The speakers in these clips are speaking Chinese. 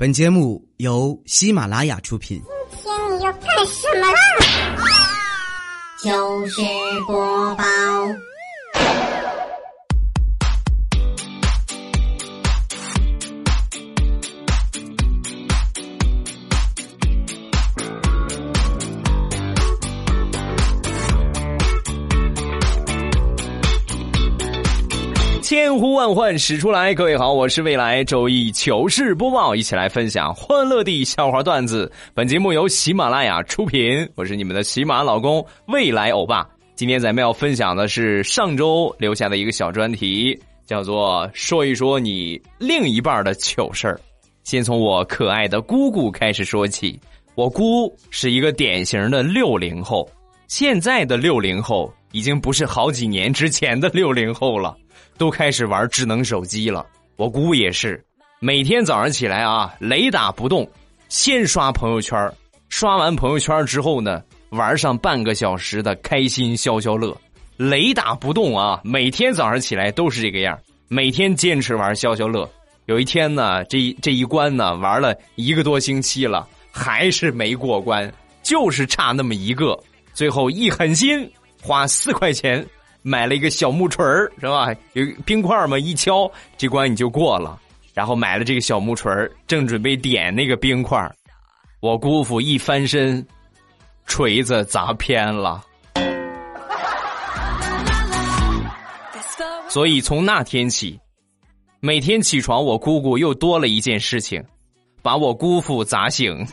本节目由喜马拉雅出品。今天你要干什么啦？就是播报。千呼万唤始出来，各位好，我是未来周一糗事播报，一起来分享欢乐的笑话段子。本节目由喜马拉雅出品，我是你们的喜马老公未来欧巴。今天咱们要分享的是上周留下的一个小专题，叫做“说一说你另一半的糗事儿”。先从我可爱的姑姑开始说起，我姑是一个典型的六零后，现在的六零后已经不是好几年之前的六零后了。都开始玩智能手机了，我姑也是，每天早上起来啊，雷打不动，先刷朋友圈，刷完朋友圈之后呢，玩上半个小时的开心消消乐，雷打不动啊，每天早上起来都是这个样，每天坚持玩消消乐。有一天呢，这这一关呢，玩了一个多星期了，还是没过关，就是差那么一个，最后一狠心花四块钱。买了一个小木锤儿，是吧？有冰块嘛，一敲这关你就过了。然后买了这个小木锤儿，正准备点那个冰块我姑父一翻身，锤子砸偏了。所以从那天起，每天起床，我姑姑又多了一件事情，把我姑父砸醒。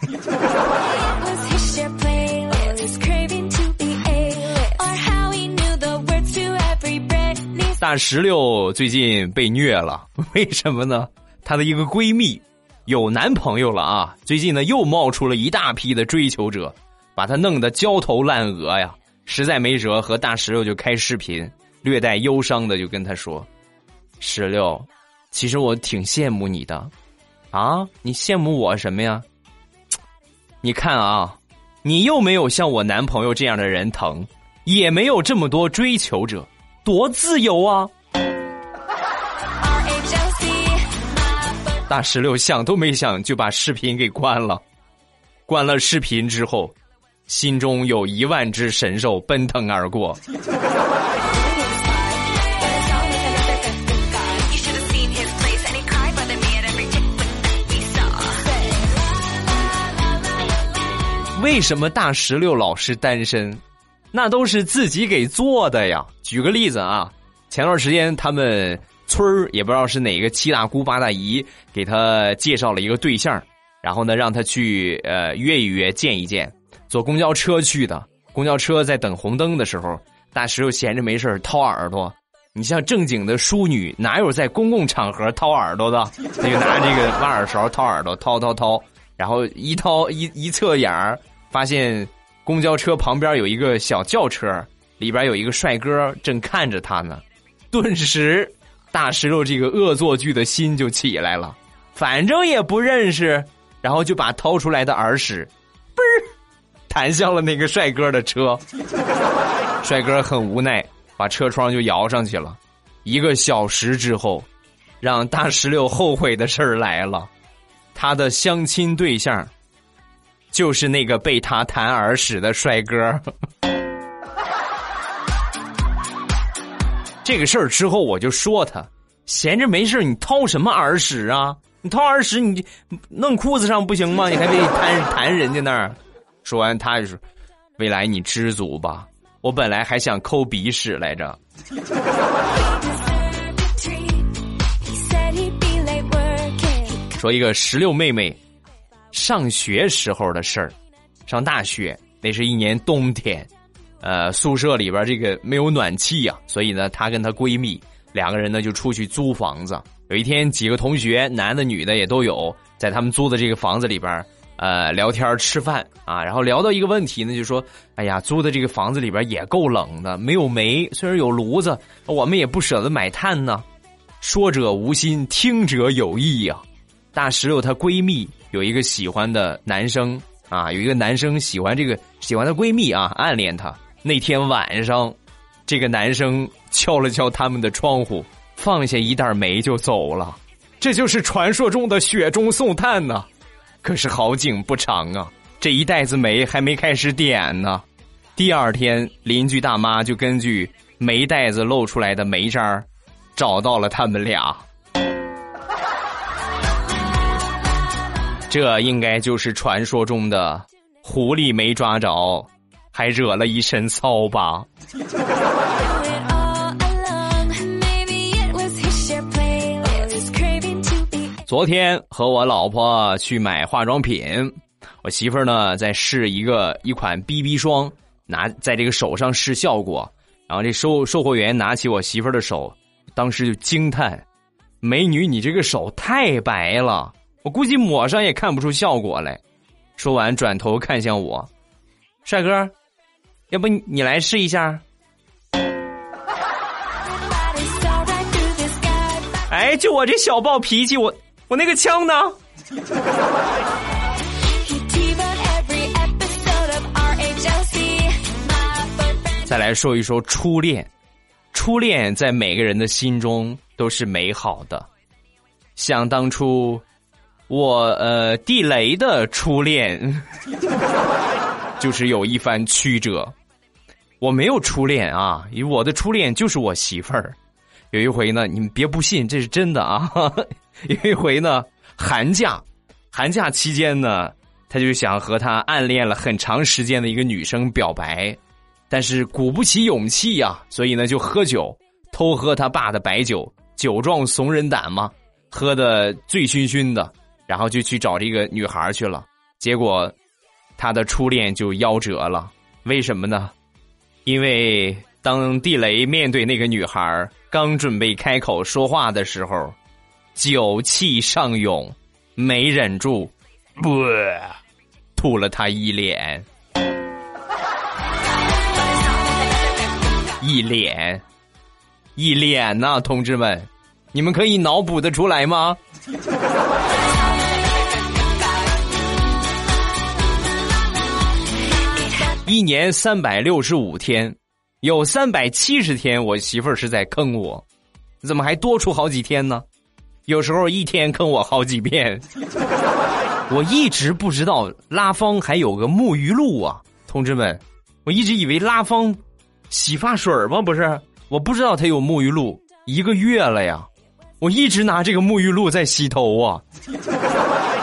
大石榴最近被虐了，为什么呢？她的一个闺蜜有男朋友了啊！最近呢又冒出了一大批的追求者，把她弄得焦头烂额呀！实在没辙，和大石榴就开视频，略带忧伤的就跟她说：“石榴，其实我挺羡慕你的，啊，你羡慕我什么呀？你看啊，你又没有像我男朋友这样的人疼，也没有这么多追求者。”多自由啊！大石榴想都没想就把视频给关了。关了视频之后，心中有一万只神兽奔腾而过。为什么大石榴老是单身？那都是自己给做的呀！举个例子啊，前段时间他们村儿也不知道是哪个七大姑八大姨给他介绍了一个对象，然后呢让他去呃约一约见一见，坐公交车去的。公交车在等红灯的时候，大石头闲着没事掏耳朵。你像正经的淑女，哪有在公共场合掏耳朵的？那就拿这个挖耳勺掏耳朵，掏掏掏，然后一掏一一侧眼儿，发现。公交车旁边有一个小轿车，里边有一个帅哥正看着他呢，顿时大石头这个恶作剧的心就起来了，反正也不认识，然后就把掏出来的耳屎，嘣弹向了那个帅哥的车，帅哥很无奈，把车窗就摇上去了。一个小时之后，让大石榴后悔的事儿来了，他的相亲对象。就是那个被他弹耳屎的帅哥。这个事儿之后，我就说他闲着没事你掏什么耳屎啊？你掏耳屎，你弄裤子上不行吗？你还得弹弹人家那儿。说完，他就说：“未来你知足吧，我本来还想抠鼻屎来着。”说一个石榴妹妹。上学时候的事儿，上大学那是一年冬天，呃，宿舍里边这个没有暖气呀，所以呢，她跟她闺蜜两个人呢就出去租房子。有一天，几个同学，男的女的也都有，在他们租的这个房子里边，呃，聊天吃饭啊，然后聊到一个问题呢，就说：“哎呀，租的这个房子里边也够冷的，没有煤，虽然有炉子，我们也不舍得买炭呢。”说者无心，听者有意呀。大石榴她闺蜜。有一个喜欢的男生啊，有一个男生喜欢这个喜欢的闺蜜啊，暗恋她。那天晚上，这个男生敲了敲他们的窗户，放下一袋煤就走了。这就是传说中的雪中送炭呐！可是好景不长啊，这一袋子煤还没开始点呢。第二天，邻居大妈就根据煤袋子露出来的煤渣儿，找到了他们俩。这应该就是传说中的狐狸没抓着，还惹了一身骚吧。昨天和我老婆去买化妆品，我媳妇儿呢在试一个一款 BB 霜，拿在这个手上试效果，然后这售售货员拿起我媳妇儿的手，当时就惊叹：“美女，你这个手太白了，我估计抹上也看不出效果来。”说完转头看向我：“帅哥，要不你来试一下？” 哎，就我这小暴脾气，我。我那个枪呢？再来说一说初恋，初恋在每个人的心中都是美好的。想当初，我呃地雷的初恋，就是有一番曲折。我没有初恋啊，因为我的初恋就是我媳妇儿。有一回呢，你们别不信，这是真的啊。有一回呢，寒假，寒假期间呢，他就想和他暗恋了很长时间的一个女生表白，但是鼓不起勇气呀，所以呢就喝酒，偷喝他爸的白酒，酒壮怂人胆嘛，喝的醉醺醺的，然后就去找这个女孩去了，结果他的初恋就夭折了。为什么呢？因为当地雷面对那个女孩，刚准备开口说话的时候。酒气上涌，没忍住，不吐了他一脸，一脸，一脸呐，同志们，你们可以脑补的出来吗？一年三百六十五天，有三百七十天，我媳妇儿是在坑我，怎么还多出好几天呢？有时候一天坑我好几遍，我一直不知道拉芳还有个沐浴露啊，同志们，我一直以为拉芳洗发水吗？不是，我不知道它有沐浴露，一个月了呀，我一直拿这个沐浴露在洗头啊，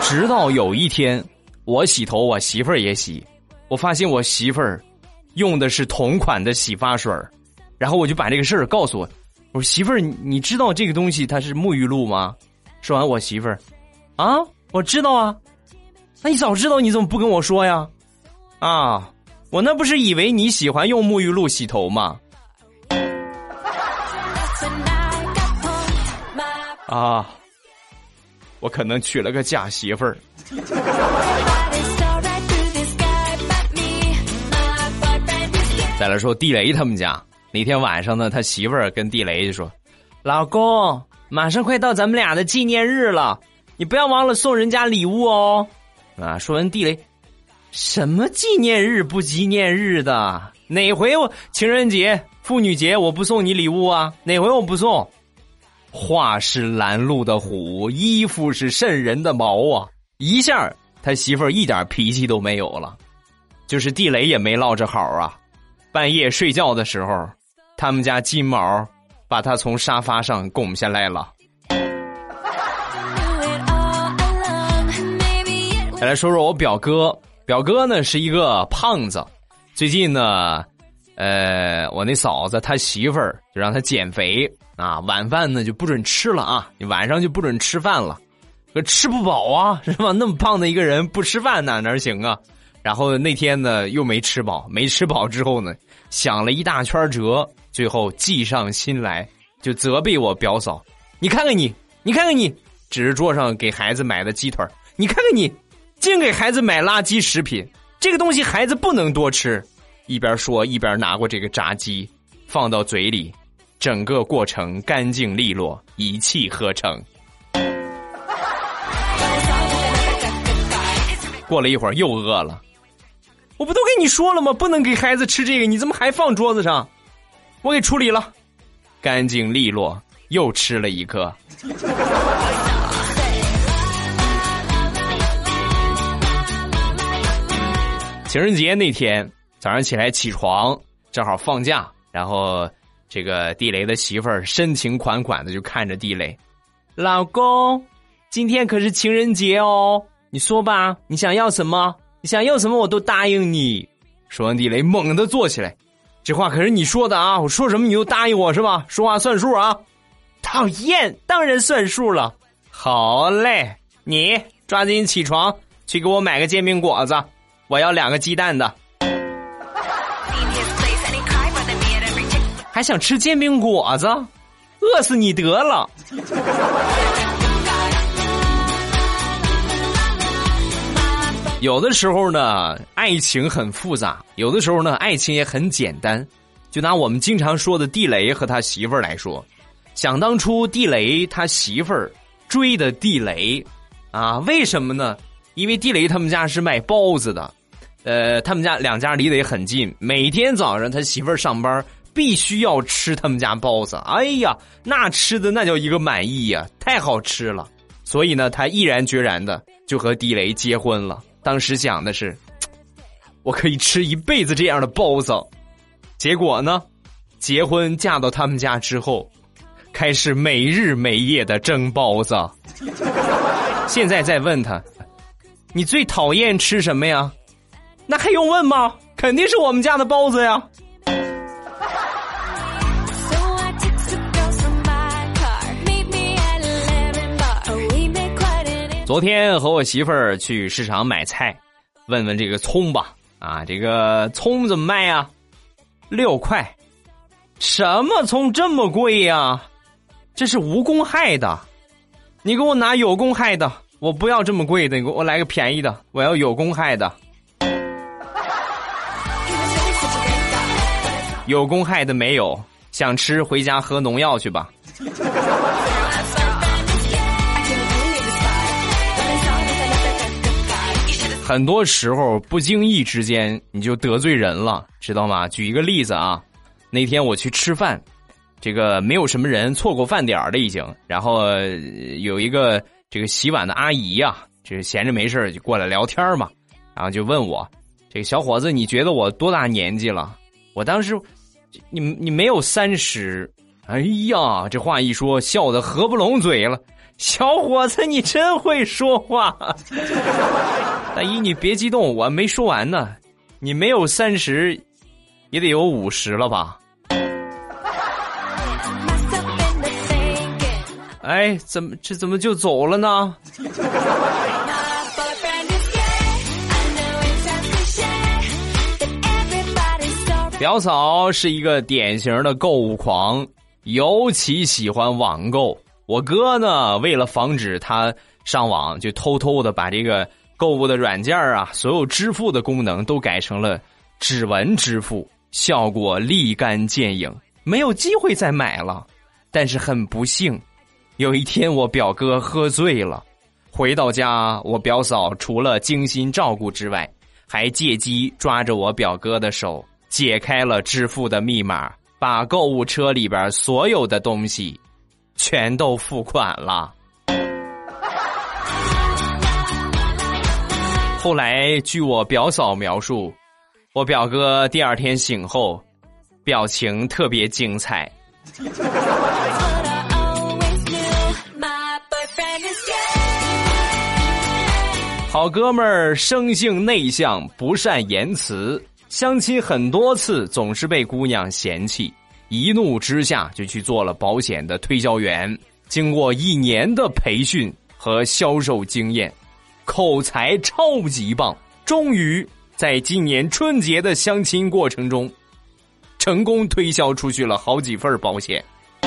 直到有一天我洗头，我媳妇儿也洗，我发现我媳妇儿用的是同款的洗发水然后我就把这个事儿告诉我。我说媳妇儿，你知道这个东西它是沐浴露吗？说完，我媳妇儿，啊，我知道啊。那你早知道你怎么不跟我说呀？啊，我那不是以为你喜欢用沐浴露洗头吗？啊，我可能娶了个假媳妇儿。再来说地雷他们家。那天晚上呢，他媳妇儿跟地雷就说：“老公，马上快到咱们俩的纪念日了，你不要忘了送人家礼物哦。”啊，说完地雷，什么纪念日不纪念日的？哪回我情人节、妇女节我不送你礼物啊？哪回我不送？话是拦路的虎，衣服是渗人的毛啊！一下他媳妇儿一点脾气都没有了，就是地雷也没落着好啊。半夜睡觉的时候。他们家金毛把他从沙发上拱下来了。再来说说我表哥，表哥呢是一个胖子，最近呢，呃，我那嫂子他媳妇儿就让他减肥啊，晚饭呢就不准吃了啊，你晚上就不准吃饭了，可吃不饱啊，是吧？那么胖的一个人不吃饭哪哪行啊？然后那天呢又没吃饱，没吃饱之后呢，想了一大圈辙。最后计上心来，就责备我表嫂：“你看看你，你看看你，指着桌上给孩子买的鸡腿你看看你，净给孩子买垃圾食品，这个东西孩子不能多吃。”一边说一边拿过这个炸鸡，放到嘴里，整个过程干净利落，一气呵成。过了一会儿又饿了，我不都跟你说了吗？不能给孩子吃这个，你怎么还放桌子上？我给处理了，干净利落，又吃了一颗。情人节那天早上起来起床，正好放假，然后这个地雷的媳妇儿深情款款的就看着地雷，老公，今天可是情人节哦，你说吧，你想要什么？想要什么我都答应你。说完，地雷猛地坐起来，这话可是你说的啊！我说什么你都答应我是吧？说话算数啊！讨厌，当然算数了。好嘞，你抓紧起床去给我买个煎饼果子，我要两个鸡蛋的。还想吃煎饼果子？饿死你得了！有的时候呢，爱情很复杂；有的时候呢，爱情也很简单。就拿我们经常说的地雷和他媳妇儿来说，想当初地雷他媳妇儿追的地雷，啊，为什么呢？因为地雷他们家是卖包子的，呃，他们家两家离得也很近，每天早上他媳妇儿上班必须要吃他们家包子。哎呀，那吃的那叫一个满意呀，太好吃了。所以呢，他毅然决然的就和地雷结婚了。当时想的是，我可以吃一辈子这样的包子。结果呢，结婚嫁到他们家之后，开始每日每夜的蒸包子。现在再问他，你最讨厌吃什么呀？那还用问吗？肯定是我们家的包子呀。昨天和我媳妇儿去市场买菜，问问这个葱吧。啊，这个葱怎么卖呀？六块。什么葱这么贵呀？这是无公害的。你给我拿有公害的，我不要这么贵的，你给我来个便宜的，我要有公害的。有公害的没有，想吃回家喝农药去吧。很多时候不经意之间你就得罪人了，知道吗？举一个例子啊，那天我去吃饭，这个没有什么人，错过饭点了已经。然后有一个这个洗碗的阿姨呀，就是闲着没事就过来聊天嘛，然后就问我：“这个小伙子，你觉得我多大年纪了？”我当时，你你没有三十，哎呀，这话一说，笑得合不拢嘴了。小伙子，你真会说话。大姨，你别激动，我没说完呢。你没有三十，也得有五十了吧？哎，怎么这怎么就走了呢？表嫂是一个典型的购物狂，尤其喜欢网购。我哥呢，为了防止他上网，就偷偷的把这个。购物的软件啊，所有支付的功能都改成了指纹支付，效果立竿见影，没有机会再买了。但是很不幸，有一天我表哥喝醉了，回到家，我表嫂除了精心照顾之外，还借机抓着我表哥的手，解开了支付的密码，把购物车里边所有的东西全都付款了。后来，据我表嫂描述，我表哥第二天醒后，表情特别精彩。好哥们儿生性内向，不善言辞，相亲很多次总是被姑娘嫌弃，一怒之下就去做了保险的推销员。经过一年的培训和销售经验。口才超级棒，终于在今年春节的相亲过程中，成功推销出去了好几份保险。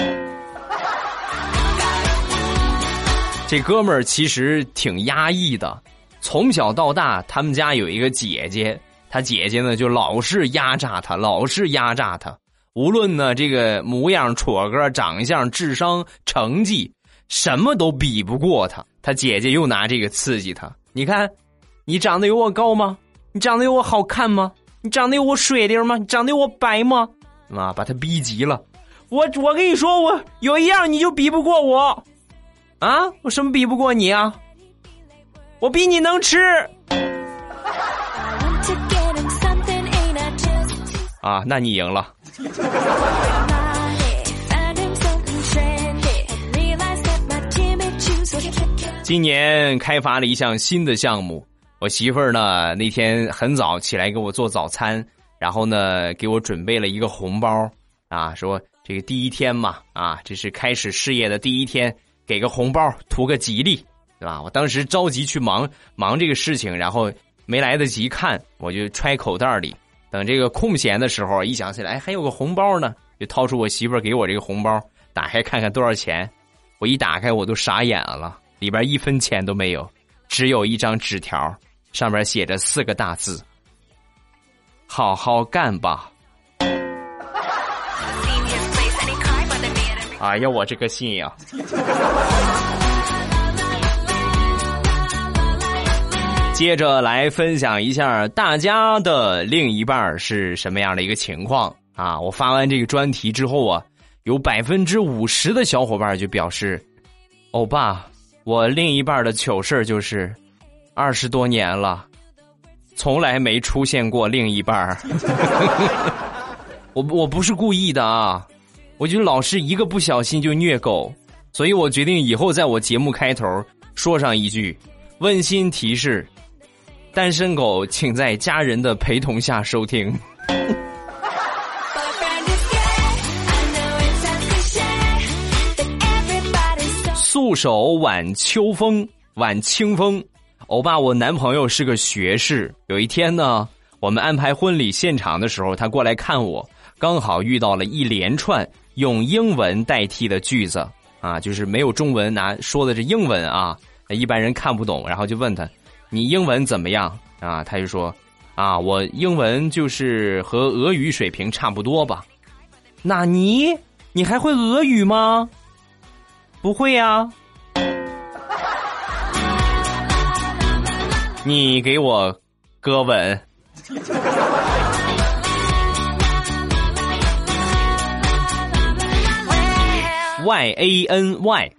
这哥们儿其实挺压抑的，从小到大，他们家有一个姐姐，他姐姐呢就老是压榨他，老是压榨他，无论呢这个模样、戳个、长相、智商、成绩。什么都比不过他，他姐姐又拿这个刺激他。你看，你长得有我高吗？你长得有我好看吗？你长得有我水灵吗？你长得有我白吗？啊，把他逼急了。我我跟你说，我有一样你就比不过我，啊？我什么比不过你啊？我比你能吃。啊，那你赢了。今年开发了一项新的项目，我媳妇儿呢那天很早起来给我做早餐，然后呢给我准备了一个红包啊，说这个第一天嘛啊，这是开始事业的第一天，给个红包图个吉利，对吧？我当时着急去忙忙这个事情，然后没来得及看，我就揣口袋里，等这个空闲的时候一想起来，哎，还有个红包呢，就掏出我媳妇儿给我这个红包，打开看看多少钱，我一打开我都傻眼了。里边一分钱都没有，只有一张纸条，上面写着四个大字：“好好干吧。”哎呀，我这个心呀！接着来分享一下大家的另一半是什么样的一个情况啊？我发完这个专题之后啊，有百分之五十的小伙伴就表示：“欧巴。”我另一半的糗事就是，二十多年了，从来没出现过另一半 我我不是故意的啊，我就老是一个不小心就虐狗，所以我决定以后在我节目开头说上一句温馨提示：单身狗请在家人的陪同下收听。素手挽秋风，挽清风。欧巴，我男朋友是个学士。有一天呢，我们安排婚礼现场的时候，他过来看我，刚好遇到了一连串用英文代替的句子啊，就是没有中文拿说的是英文啊，一般人看不懂。然后就问他：“你英文怎么样？”啊，他就说：“啊，我英文就是和俄语水平差不多吧。”那你你还会俄语吗？不会呀，你给我哥吻。Y A N Y，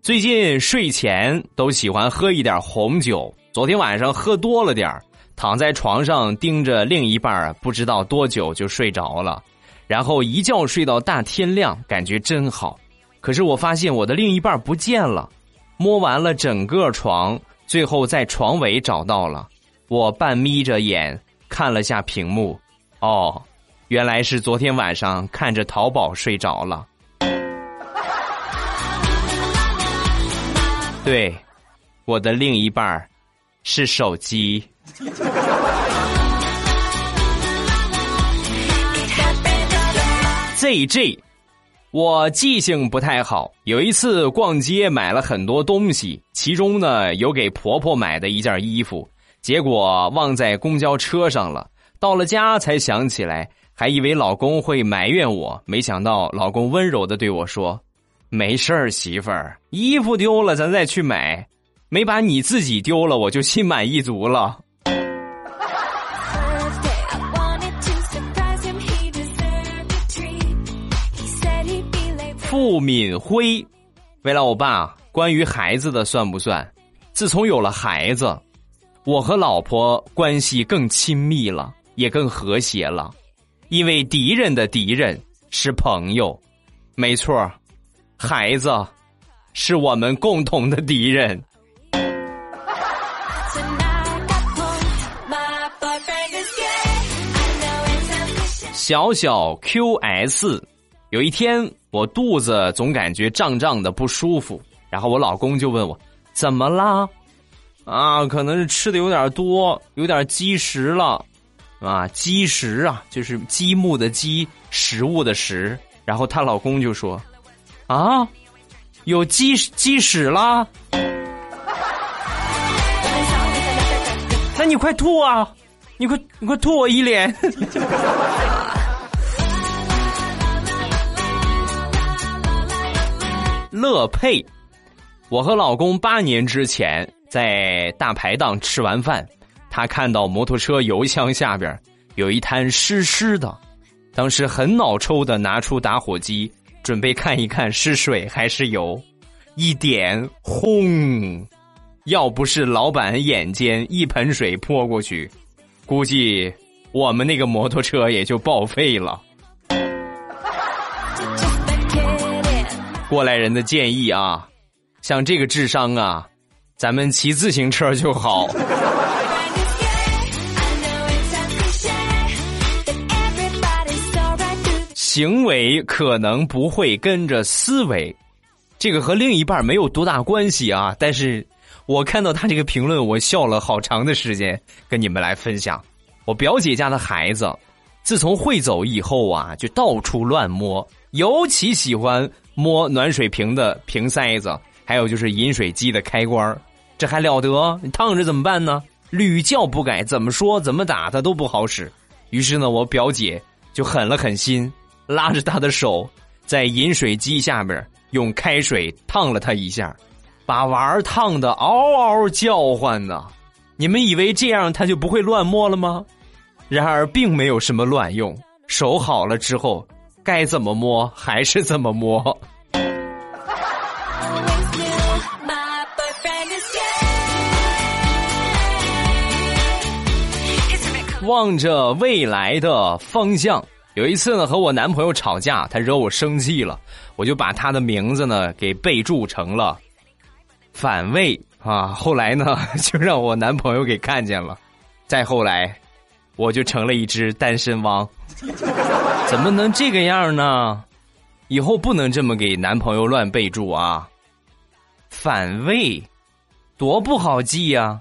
最近睡前都喜欢喝一点红酒。昨天晚上喝多了点儿躺在床上盯着另一半，不知道多久就睡着了，然后一觉睡到大天亮，感觉真好。可是我发现我的另一半不见了，摸完了整个床，最后在床尾找到了。我半眯着眼看了下屏幕，哦，原来是昨天晚上看着淘宝睡着了。对，我的另一半儿是手机。ZJ。我记性不太好，有一次逛街买了很多东西，其中呢有给婆婆买的一件衣服，结果忘在公交车上了。到了家才想起来，还以为老公会埋怨我，没想到老公温柔的对我说：“没事儿，媳妇儿，衣服丢了咱再去买，没把你自己丢了，我就心满意足了。”付敏辉，为了我爸，关于孩子的算不算？自从有了孩子，我和老婆关系更亲密了，也更和谐了。因为敌人的敌人是朋友，没错，孩子是我们共同的敌人。小小 QS。有一天，我肚子总感觉胀胀的不舒服，然后我老公就问我怎么啦？啊，可能是吃的有点多，有点积食了，啊，积食啊，就是积木的积，食物的食。然后她老公就说：“啊，有积积屎啦？那你快吐啊！你快你快吐我一脸。”乐佩，我和老公八年之前在大排档吃完饭，他看到摩托车油箱下边有一滩湿湿的，当时很脑抽的拿出打火机准备看一看是水还是油，一点轰，要不是老板眼尖一盆水泼过去，估计我们那个摩托车也就报废了。过来人的建议啊，像这个智商啊，咱们骑自行车就好。行为可能不会跟着思维，这个和另一半没有多大关系啊。但是我看到他这个评论，我笑了好长的时间，跟你们来分享。我表姐家的孩子，自从会走以后啊，就到处乱摸，尤其喜欢摸暖水瓶的瓶塞子，还有就是饮水机的开关这还了得？你烫着怎么办呢？屡教不改，怎么说怎么打他都不好使。于是呢，我表姐就狠了狠心。拉着他的手，在饮水机下面用开水烫了他一下，把娃儿烫的嗷嗷叫唤呢。你们以为这样他就不会乱摸了吗？然而并没有什么卵用，手好了之后，该怎么摸还是怎么摸。望着未来的方向。有一次呢，和我男朋友吵架，他惹我生气了，我就把他的名字呢给备注成了反胃啊。后来呢，就让我男朋友给看见了，再后来，我就成了一只单身汪。怎么能这个样呢？以后不能这么给男朋友乱备注啊！反胃，多不好记呀！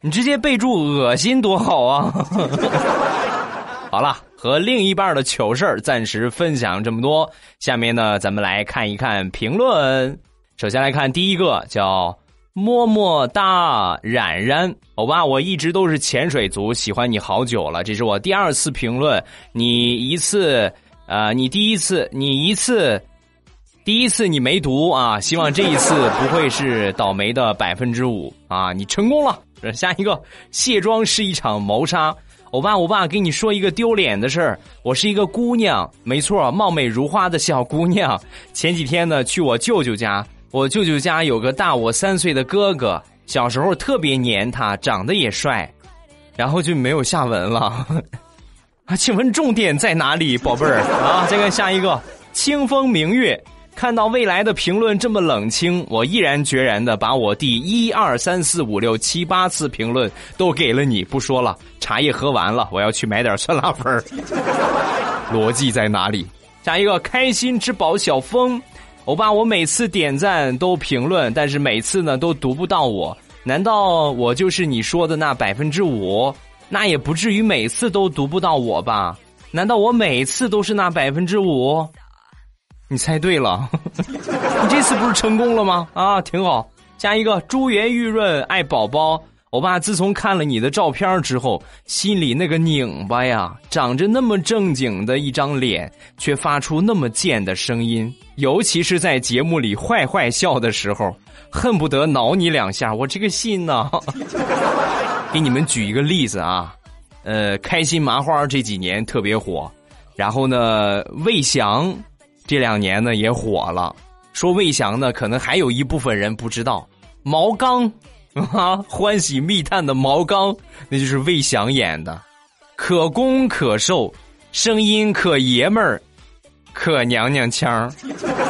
你直接备注恶心多好啊！好了。和另一半的糗事儿暂时分享这么多，下面呢，咱们来看一看评论。首先来看第一个，叫么么哒冉冉，欧巴，我一直都是潜水族，喜欢你好久了，这是我第二次评论，你一次，呃，你第一次，你一次，第一次你没读啊，希望这一次不会是倒霉的百分之五啊，你成功了。下一个，卸妆是一场谋杀。欧巴，欧巴，给你说一个丢脸的事儿。我是一个姑娘，没错，貌美如花的小姑娘。前几天呢，去我舅舅家，我舅舅家有个大我三岁的哥哥，小时候特别黏他，长得也帅，然后就没有下文了。啊，请问重点在哪里，宝贝儿 啊？再看下一个，清风明月。看到未来的评论这么冷清，我毅然决然的把我第一二三四五六七八次评论都给了你。不说了，茶叶喝完了，我要去买点酸辣粉 逻辑在哪里？下一个开心之宝小峰，欧巴，我每次点赞都评论，但是每次呢都读不到我。难道我就是你说的那百分之五？那也不至于每次都读不到我吧？难道我每次都是那百分之五？你猜对了，你这次不是成功了吗？啊，挺好。加一个珠圆玉润爱宝宝，欧巴自从看了你的照片之后，心里那个拧巴呀，长着那么正经的一张脸，却发出那么贱的声音，尤其是在节目里坏坏笑的时候，恨不得挠你两下。我这个心呢，给你们举一个例子啊，呃，开心麻花这几年特别火，然后呢，魏翔。这两年呢也火了，说魏翔呢可能还有一部分人不知道，毛刚啊，欢喜密探的毛刚，那就是魏翔演的，可攻可受，声音可爷们儿，可娘娘腔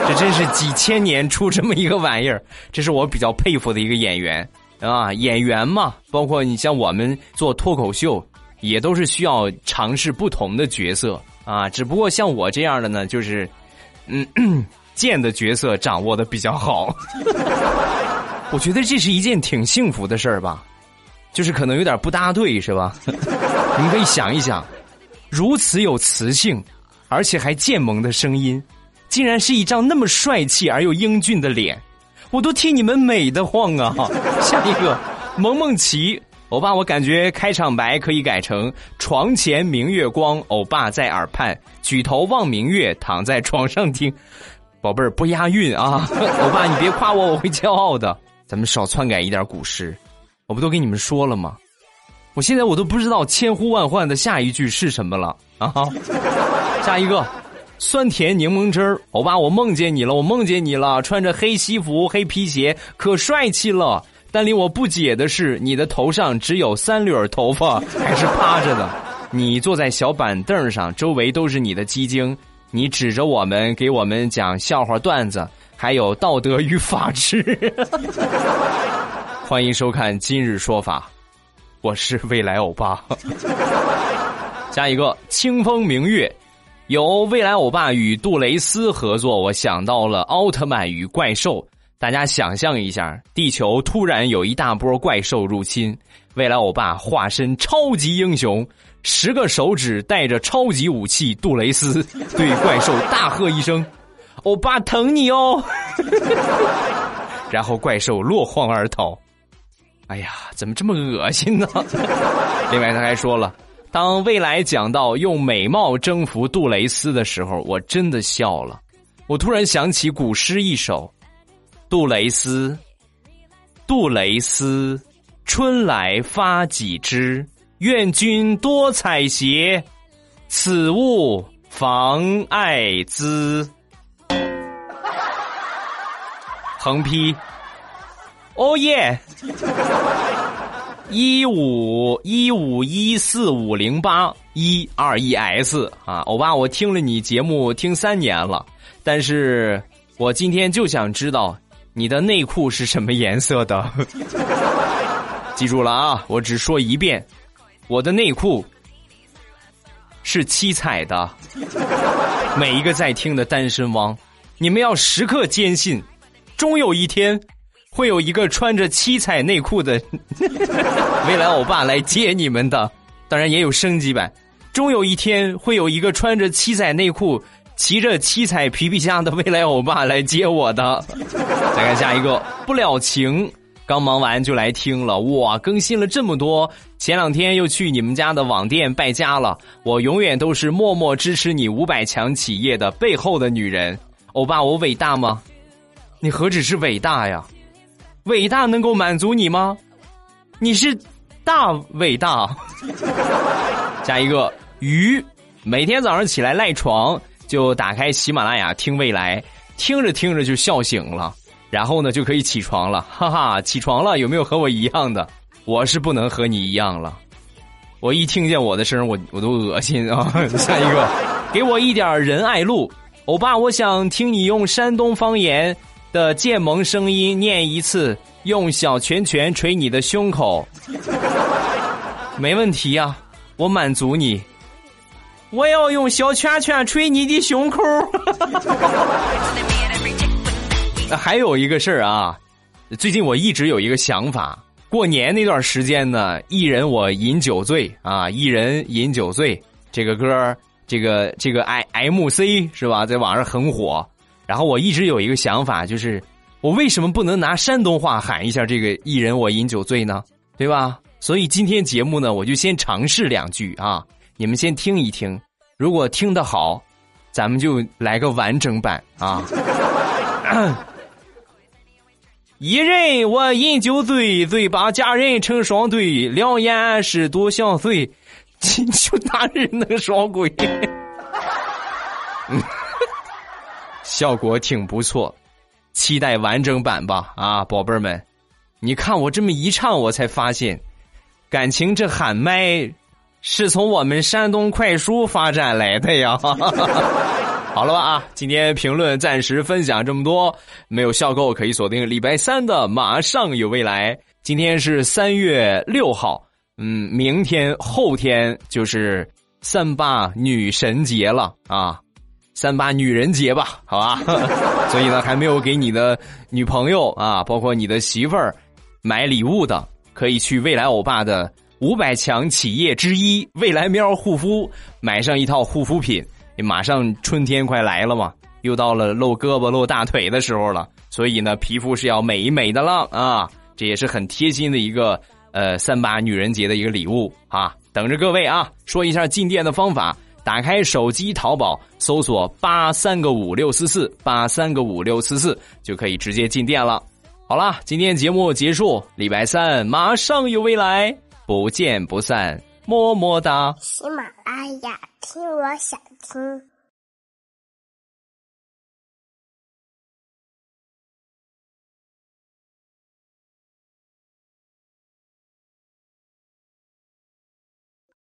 这真是几千年出这么一个玩意儿，这是我比较佩服的一个演员。啊，演员嘛，包括你像我们做脱口秀，也都是需要尝试不同的角色。啊，只不过像我这样的呢，就是。嗯，剑的角色掌握的比较好，我觉得这是一件挺幸福的事儿吧，就是可能有点不搭对，是吧？你们可以想一想，如此有磁性，而且还贱萌的声音，竟然是一张那么帅气而又英俊的脸，我都替你们美得慌啊！下一个，萌萌奇。欧巴，我感觉开场白可以改成“床前明月光，欧巴在耳畔，举头望明月，躺在床上听”。宝贝儿不押韵啊，欧巴你别夸我，我会骄傲的。咱们少篡改一点古诗，我不都跟你们说了吗？我现在我都不知道千呼万唤的下一句是什么了啊！下一个，酸甜柠檬汁儿，欧巴我梦见你了，我梦见你了，穿着黑西服、黑皮鞋，可帅气了。但令我不解的是，你的头上只有三缕头发，还是趴着的。你坐在小板凳上，周围都是你的鸡精，你指着我们给我们讲笑话段子，还有道德与法治。欢迎收看今日说法，我是未来欧巴。下一个清风明月。由未来欧巴与杜蕾斯合作，我想到了奥特曼与怪兽。大家想象一下，地球突然有一大波怪兽入侵，未来欧巴化身超级英雄，十个手指带着超级武器，杜蕾斯对怪兽大喝一声：“欧巴疼你哦！” 然后怪兽落荒而逃。哎呀，怎么这么恶心呢？另外他还说了。当未来讲到用美貌征服杜蕾斯的时候，我真的笑了。我突然想起古诗一首：“杜蕾斯，杜蕾斯，春来发几枝，愿君多采撷，此物妨碍姿。”横批：哦耶。一五一五一四五零八一二一 S 啊，欧巴，我听了你节目听三年了，但是我今天就想知道你的内裤是什么颜色的。记住了啊，我只说一遍，我的内裤是七彩的。每一个在听的单身汪，你们要时刻坚信，终有一天。会有一个穿着七彩内裤的 未来欧巴来接你们的，当然也有升级版。终有一天会有一个穿着七彩内裤、骑着七彩皮皮虾的未来欧巴来接我的。再看下一个，不了情，刚忙完就来听了，哇，更新了这么多。前两天又去你们家的网店败家了。我永远都是默默支持你五百强企业的背后的女人，欧巴，我伟大吗？你何止是伟大呀！伟大能够满足你吗？你是大伟大。加一个鱼，每天早上起来赖床就打开喜马拉雅听未来，听着听着就笑醒了，然后呢就可以起床了，哈哈，起床了，有没有和我一样的？我是不能和你一样了，我一听见我的声我我都恶心啊！下一个，给我一点仁爱路，欧巴，我想听你用山东方言。的建萌声音念一次，用小拳拳捶你的胸口，没问题呀，我满足你。我要用小拳拳捶你的胸口。那还有一个事儿啊，最近我一直有一个想法，过年那段时间呢，一人我饮酒醉啊，一人饮酒醉，这个歌这个这个 I M C 是吧，在网上很火。然后我一直有一个想法，就是我为什么不能拿山东话喊一下这个“一人我饮酒醉”呢？对吧？所以今天节目呢，我就先尝试两句啊，你们先听一听，如果听得好，咱们就来个完整版啊。一人我饮酒醉，醉把佳人成双对，两眼是独相随，请求大人能双归。效果挺不错，期待完整版吧！啊，宝贝儿们，你看我这么一唱，我才发现，感情这喊麦是从我们山东快书发展来的呀！好了吧啊，今天评论暂时分享这么多，没有笑够可以锁定礼拜三的马上有未来。今天是三月六号，嗯，明天后天就是三八女神节了啊！三八女人节吧，好吧，所以呢，还没有给你的女朋友啊，包括你的媳妇儿买礼物的，可以去未来欧巴的五百强企业之一未来喵护肤买上一套护肤品。马上春天快来了嘛，又到了露胳膊露大腿的时候了，所以呢，皮肤是要美美的了啊，这也是很贴心的一个呃三八女人节的一个礼物啊，等着各位啊，说一下进店的方法。打开手机淘宝，搜索八三个五六四四八三个五六四四，就可以直接进店了。好了，今天节目结束，礼拜三马上有未来，不见不散，么么哒。喜马拉雅，听我想吃。